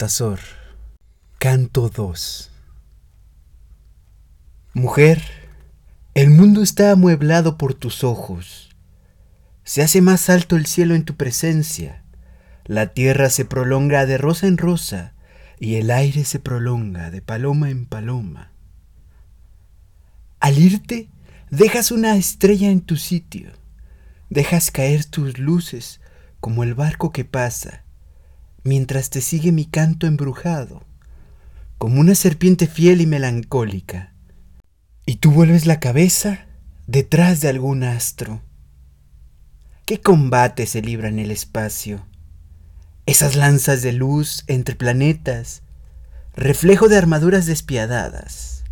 Altazor. Canto 2. Mujer, el mundo está amueblado por tus ojos. Se hace más alto el cielo en tu presencia. La tierra se prolonga de rosa en rosa y el aire se prolonga de paloma en paloma. Al irte, dejas una estrella en tu sitio. Dejas caer tus luces como el barco que pasa mientras te sigue mi canto embrujado, como una serpiente fiel y melancólica, y tú vuelves la cabeza detrás de algún astro. ¿Qué combate se libra en el espacio? Esas lanzas de luz entre planetas, reflejo de armaduras despiadadas.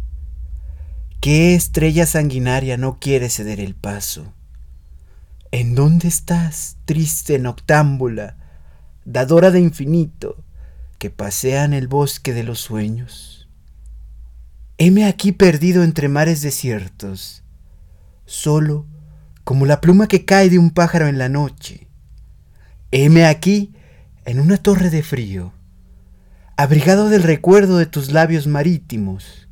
¿Qué estrella sanguinaria no quiere ceder el paso? ¿En dónde estás, triste noctámbula, dadora de infinito, que pasea en el bosque de los sueños. Heme aquí perdido entre mares desiertos, solo como la pluma que cae de un pájaro en la noche. Heme aquí en una torre de frío, abrigado del recuerdo de tus labios marítimos,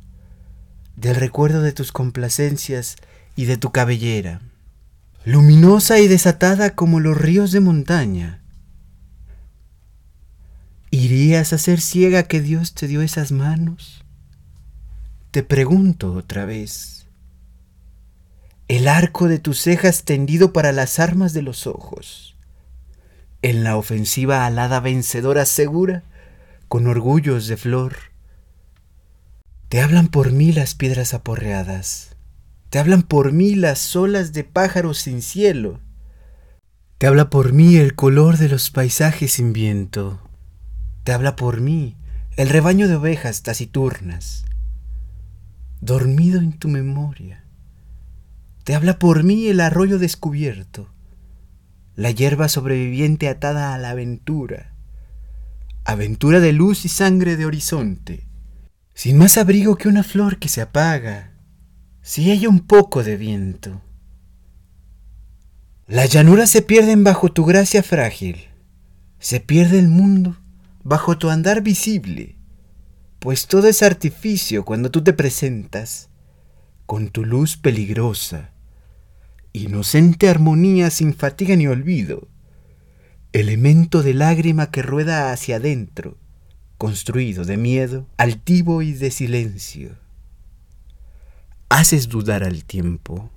del recuerdo de tus complacencias y de tu cabellera, luminosa y desatada como los ríos de montaña, ¿Irías a ser ciega que Dios te dio esas manos? Te pregunto otra vez. El arco de tus cejas tendido para las armas de los ojos. En la ofensiva alada vencedora segura, con orgullos de flor. Te hablan por mí las piedras aporreadas. Te hablan por mí las olas de pájaros sin cielo. Te habla por mí el color de los paisajes sin viento te habla por mí el rebaño de ovejas taciturnas, dormido en tu memoria. Te habla por mí el arroyo descubierto, la hierba sobreviviente atada a la aventura, aventura de luz y sangre de horizonte, sin más abrigo que una flor que se apaga, si hay un poco de viento. Las llanuras se pierden bajo tu gracia frágil, se pierde el mundo bajo tu andar visible, pues todo es artificio cuando tú te presentas con tu luz peligrosa, inocente armonía sin fatiga ni olvido, elemento de lágrima que rueda hacia adentro, construido de miedo, altivo y de silencio. Haces dudar al tiempo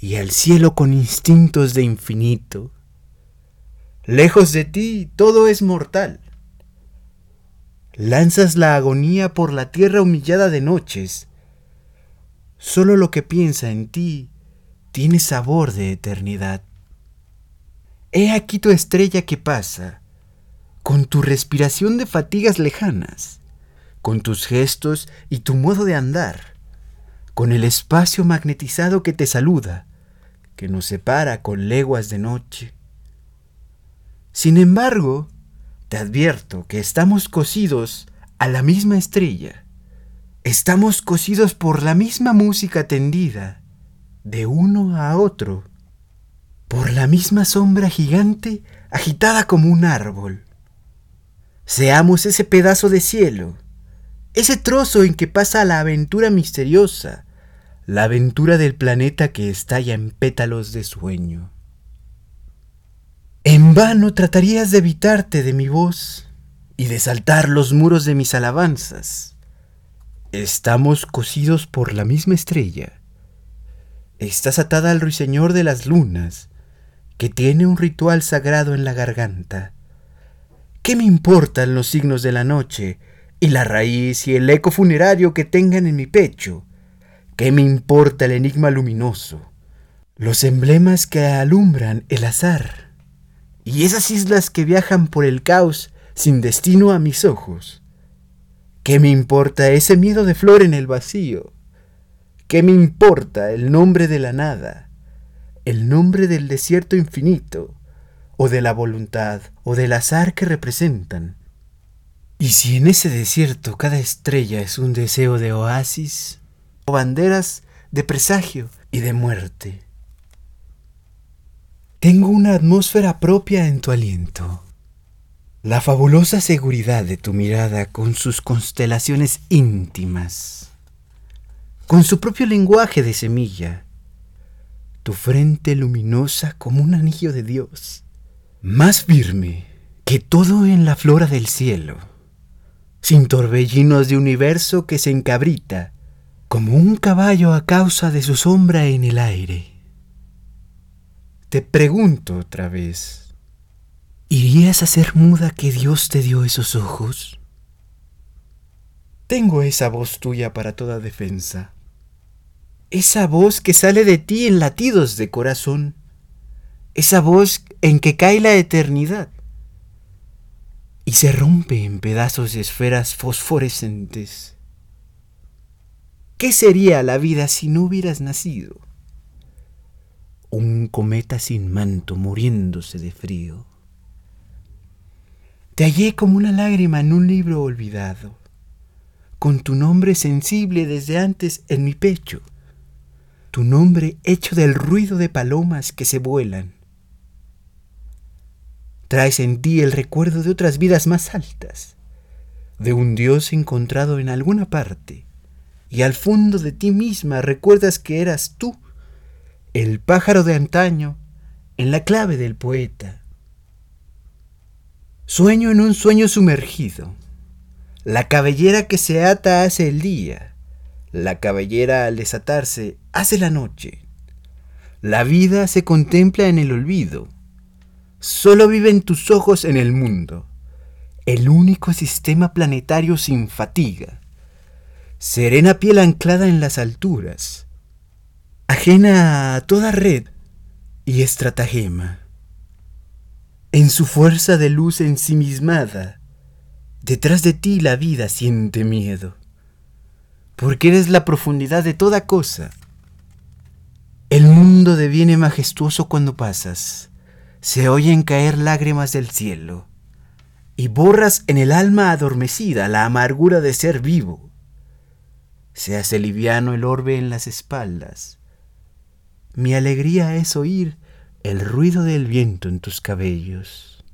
y al cielo con instintos de infinito. Lejos de ti todo es mortal Lanzas la agonía por la tierra humillada de noches. Solo lo que piensa en ti tiene sabor de eternidad. He aquí tu estrella que pasa, con tu respiración de fatigas lejanas, con tus gestos y tu modo de andar, con el espacio magnetizado que te saluda, que nos separa con leguas de noche. Sin embargo, te advierto que estamos cosidos a la misma estrella. Estamos cosidos por la misma música tendida, de uno a otro, por la misma sombra gigante agitada como un árbol. Seamos ese pedazo de cielo, ese trozo en que pasa la aventura misteriosa, la aventura del planeta que estalla en pétalos de sueño. En vano tratarías de evitarte de mi voz y de saltar los muros de mis alabanzas. Estamos cosidos por la misma estrella. Estás atada al ruiseñor de las lunas, que tiene un ritual sagrado en la garganta. ¿Qué me importan los signos de la noche y la raíz y el eco funerario que tengan en mi pecho? ¿Qué me importa el enigma luminoso? Los emblemas que alumbran el azar y esas islas que viajan por el caos sin destino a mis ojos. ¿Qué me importa ese miedo de flor en el vacío? ¿Qué me importa el nombre de la nada, el nombre del desierto infinito, o de la voluntad, o del azar que representan? Y si en ese desierto cada estrella es un deseo de oasis, o banderas de presagio y de muerte. Tengo una atmósfera propia en tu aliento. La fabulosa seguridad de tu mirada con sus constelaciones íntimas, con su propio lenguaje de semilla, tu frente luminosa como un anillo de Dios, más firme que todo en la flora del cielo, sin torbellinos de universo que se encabrita, como un caballo a causa de su sombra en el aire. Te pregunto otra vez, ¿Irías a ser muda que Dios te dio esos ojos? Tengo esa voz tuya para toda defensa. Esa voz que sale de ti en latidos de corazón. Esa voz en que cae la eternidad y se rompe en pedazos de esferas fosforescentes. ¿Qué sería la vida si no hubieras nacido? Un cometa sin manto muriéndose de frío. Te hallé como una lágrima en un libro olvidado, con tu nombre sensible desde antes en mi pecho, tu nombre hecho del ruido de palomas que se vuelan. Traes en ti el recuerdo de otras vidas más altas, de un Dios encontrado en alguna parte, y al fondo de ti misma recuerdas que eras tú, el pájaro de antaño, en la clave del poeta Sueño en un sueño sumergido. La cabellera que se ata hace el día. La cabellera al desatarse hace la noche. La vida se contempla en el olvido. Solo viven tus ojos en el mundo. El único sistema planetario sin fatiga. Serena piel anclada en las alturas. Ajena a toda red y estratagema en su fuerza de luz ensimismada, detrás de ti la vida siente miedo, porque eres la profundidad de toda cosa. El mundo deviene majestuoso cuando pasas, se oyen caer lágrimas del cielo, y borras en el alma adormecida la amargura de ser vivo. Se hace liviano el orbe en las espaldas. Mi alegría es oír el ruido del viento en tus cabellos.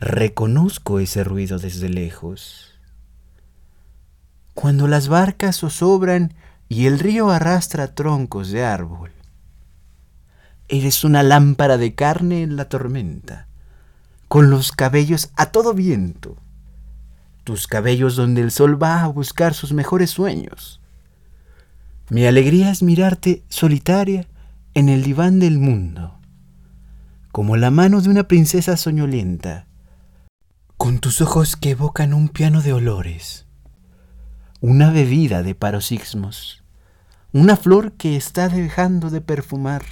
Reconozco ese ruido desde lejos. Cuando las barcas zozobran y el río arrastra troncos de árbol. Eres una lámpara de carne en la tormenta, con los cabellos a todo viento. Tus cabellos donde el sol va a buscar sus mejores sueños. Mi alegría es mirarte solitaria en el diván del mundo, como la mano de una princesa soñolienta, con tus ojos que evocan un piano de olores, una bebida de paroxismos, una flor que está dejando de perfumar.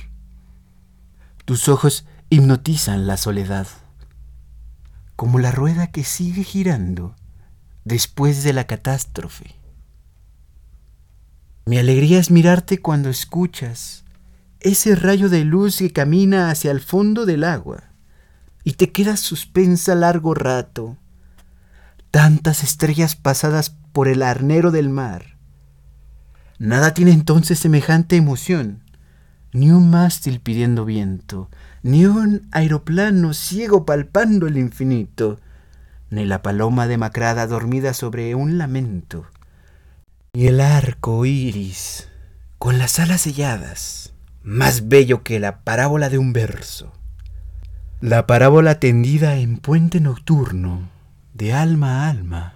Tus ojos hipnotizan la soledad, como la rueda que sigue girando después de la catástrofe. Mi alegría es mirarte cuando escuchas ese rayo de luz que camina hacia el fondo del agua y te quedas suspensa largo rato. Tantas estrellas pasadas por el arnero del mar. Nada tiene entonces semejante emoción, ni un mástil pidiendo viento, ni un aeroplano ciego palpando el infinito, ni la paloma demacrada dormida sobre un lamento, ni el arco iris con las alas selladas más bello que la parábola de un verso. La parábola tendida en puente nocturno, de alma a alma.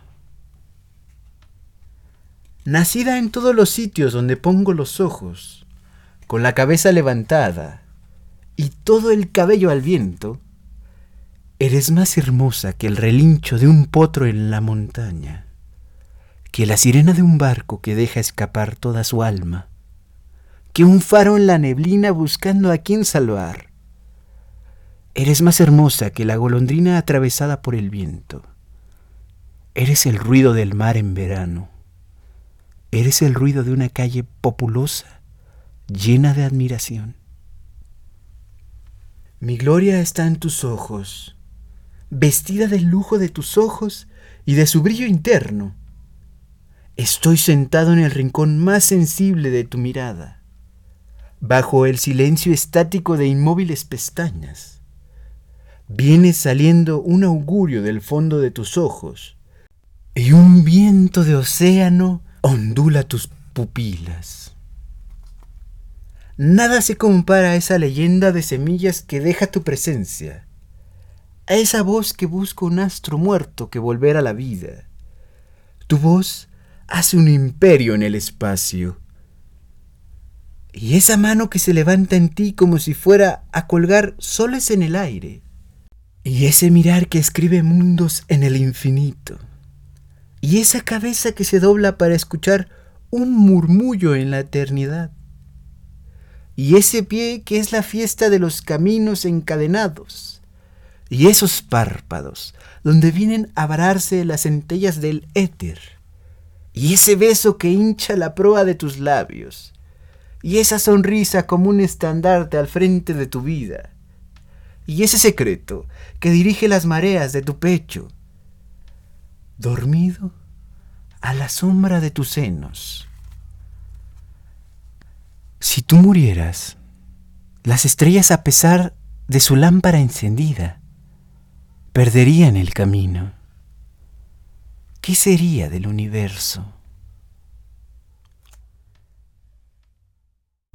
Nacida en todos los sitios donde pongo los ojos, con la cabeza levantada y todo el cabello al viento, eres más hermosa que el relincho de un potro en la montaña, que la sirena de un barco que deja escapar toda su alma que un faro en la neblina buscando a quien salvar. Eres más hermosa que la golondrina atravesada por el viento. Eres el ruido del mar en verano. Eres el ruido de una calle populosa, llena de admiración. Mi gloria está en tus ojos, vestida del lujo de tus ojos y de su brillo interno. Estoy sentado en el rincón más sensible de tu mirada bajo el silencio estático de inmóviles pestañas. viene saliendo un augurio del fondo de tus ojos, y un viento de océano ondula tus pupilas. Nada se compara a esa leyenda de semillas que deja tu presencia, a esa voz que busca un astro muerto que volver a la vida. Tu voz hace un imperio en el espacio. Y esa mano que se levanta en ti como si fuera a colgar soles en el aire. Y ese mirar que escribe mundos en el infinito. Y esa cabeza que se dobla para escuchar un murmullo en la eternidad. Y ese pie que es la fiesta de los caminos encadenados. Y esos párpados donde vienen a vararse las centellas del éter. Y ese beso que hincha la proa de tus labios. Y esa sonrisa como un estandarte al frente de tu vida. Y ese secreto que dirige las mareas de tu pecho. Dormido a la sombra de tus senos. Si tú murieras, las estrellas a pesar de su lámpara encendida, perderían el camino. ¿Qué sería del universo?